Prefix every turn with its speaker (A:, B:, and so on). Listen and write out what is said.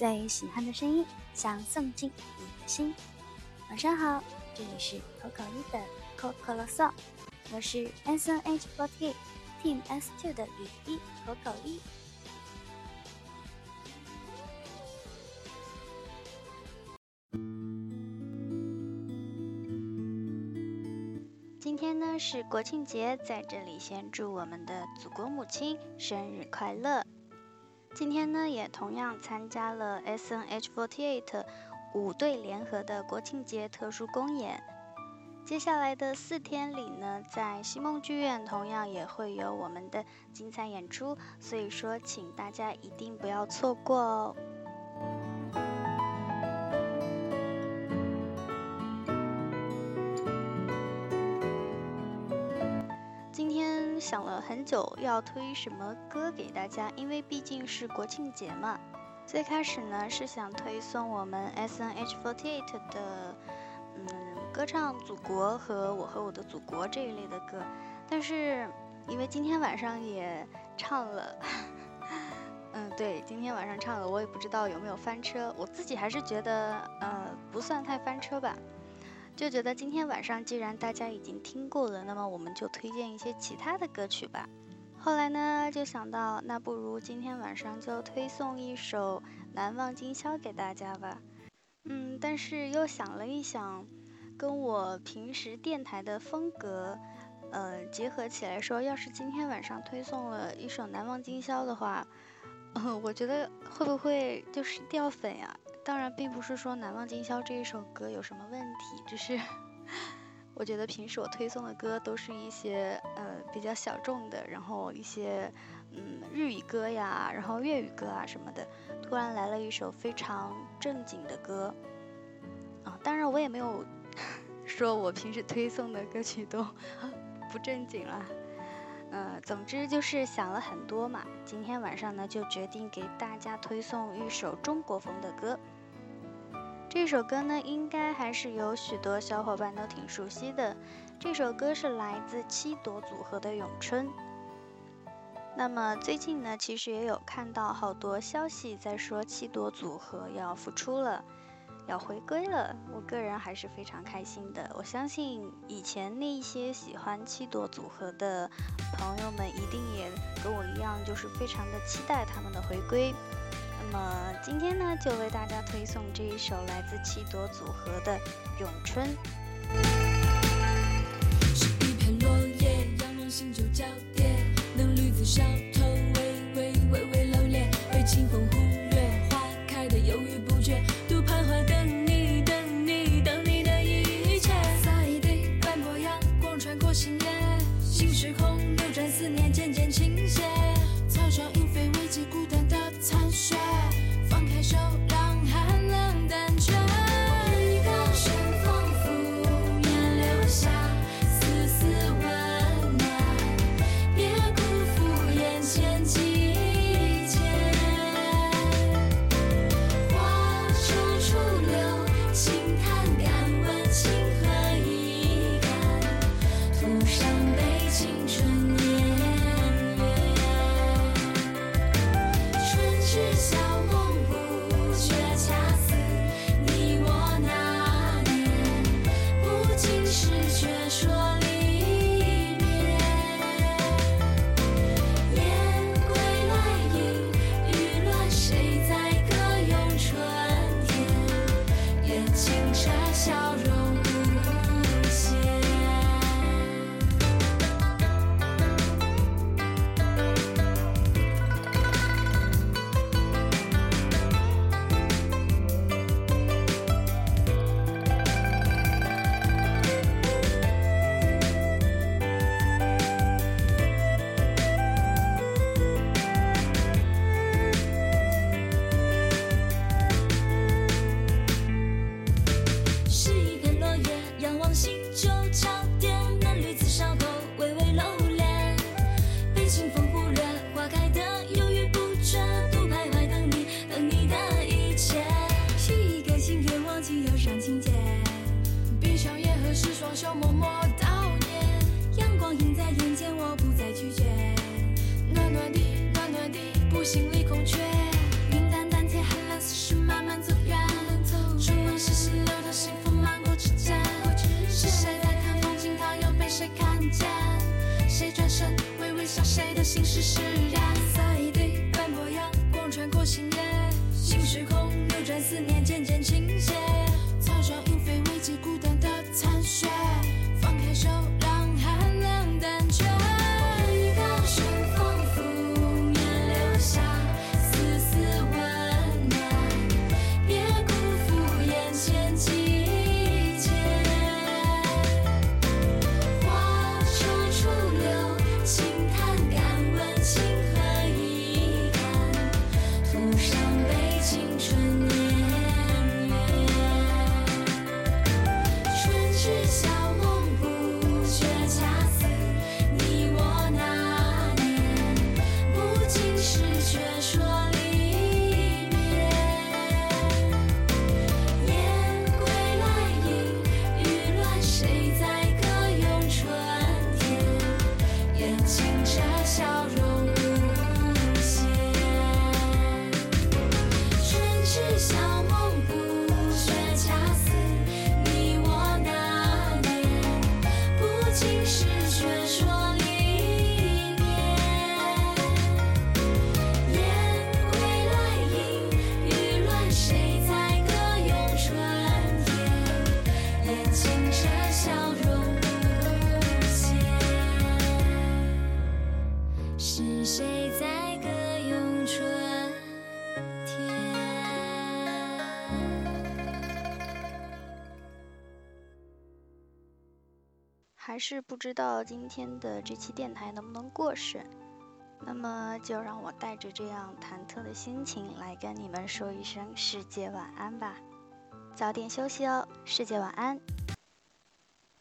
A: 最喜欢的声音，想送进你的心。晚上好，这里是口口一的口口啰嗦，我是 S N H forty Team S two 的雨一口口一。今天呢是国庆节，在这里先祝我们的祖国母亲生日快乐。今天呢，也同样参加了 S N H forty eight 五队联合的国庆节特殊公演。接下来的四天里呢，在西梦剧院同样也会有我们的精彩演出，所以说，请大家一定不要错过哦。很久要推什么歌给大家，因为毕竟是国庆节嘛。最开始呢是想推送我们 S N H four eight 的，嗯，歌唱祖国和我和我的祖国这一类的歌，但是因为今天晚上也唱了，嗯，对，今天晚上唱了，我也不知道有没有翻车，我自己还是觉得，呃，不算太翻车吧。就觉得今天晚上既然大家已经听过了，那么我们就推荐一些其他的歌曲吧。后来呢，就想到那不如今天晚上就推送一首《难忘今宵》给大家吧。嗯，但是又想了一想，跟我平时电台的风格，呃，结合起来说，要是今天晚上推送了一首《难忘今宵》的话，嗯，我觉得会不会就是掉粉呀？当然，并不是说《难忘今宵》这一首歌有什么问题，只是我觉得平时我推送的歌都是一些呃比较小众的，然后一些嗯日语歌呀，然后粤语歌啊什么的，突然来了一首非常正经的歌啊！当然，我也没有 说我平时推送的歌曲都 不正经了，呃，总之就是想了很多嘛。今天晚上呢，就决定给大家推送一首中国风的歌。这首歌呢，应该还是有许多小伙伴都挺熟悉的。这首歌是来自七朵组合的《咏春》。那么最近呢，其实也有看到好多消息在说七朵组合要复出了，要回归了。我个人还是非常开心的。我相信以前那些喜欢七朵组合的朋友们，一定也跟我一样，就是非常的期待他们的回归。那么今天呢，就为大家推送这一首来自七朵组合的《咏春》。
B: 是一片落叶，仰望星就交叠，嫩绿子笑就敲掉。心事释然，洒一地斑驳阳，光穿过星夜，心时空流转思念渐渐倾斜，是谁在歌咏春天？
A: 还是不知道今天的这期电台能不能过审，那么就让我带着这样忐忑的心情来跟你们说一声世界晚安吧。早点休息哦，世界晚安。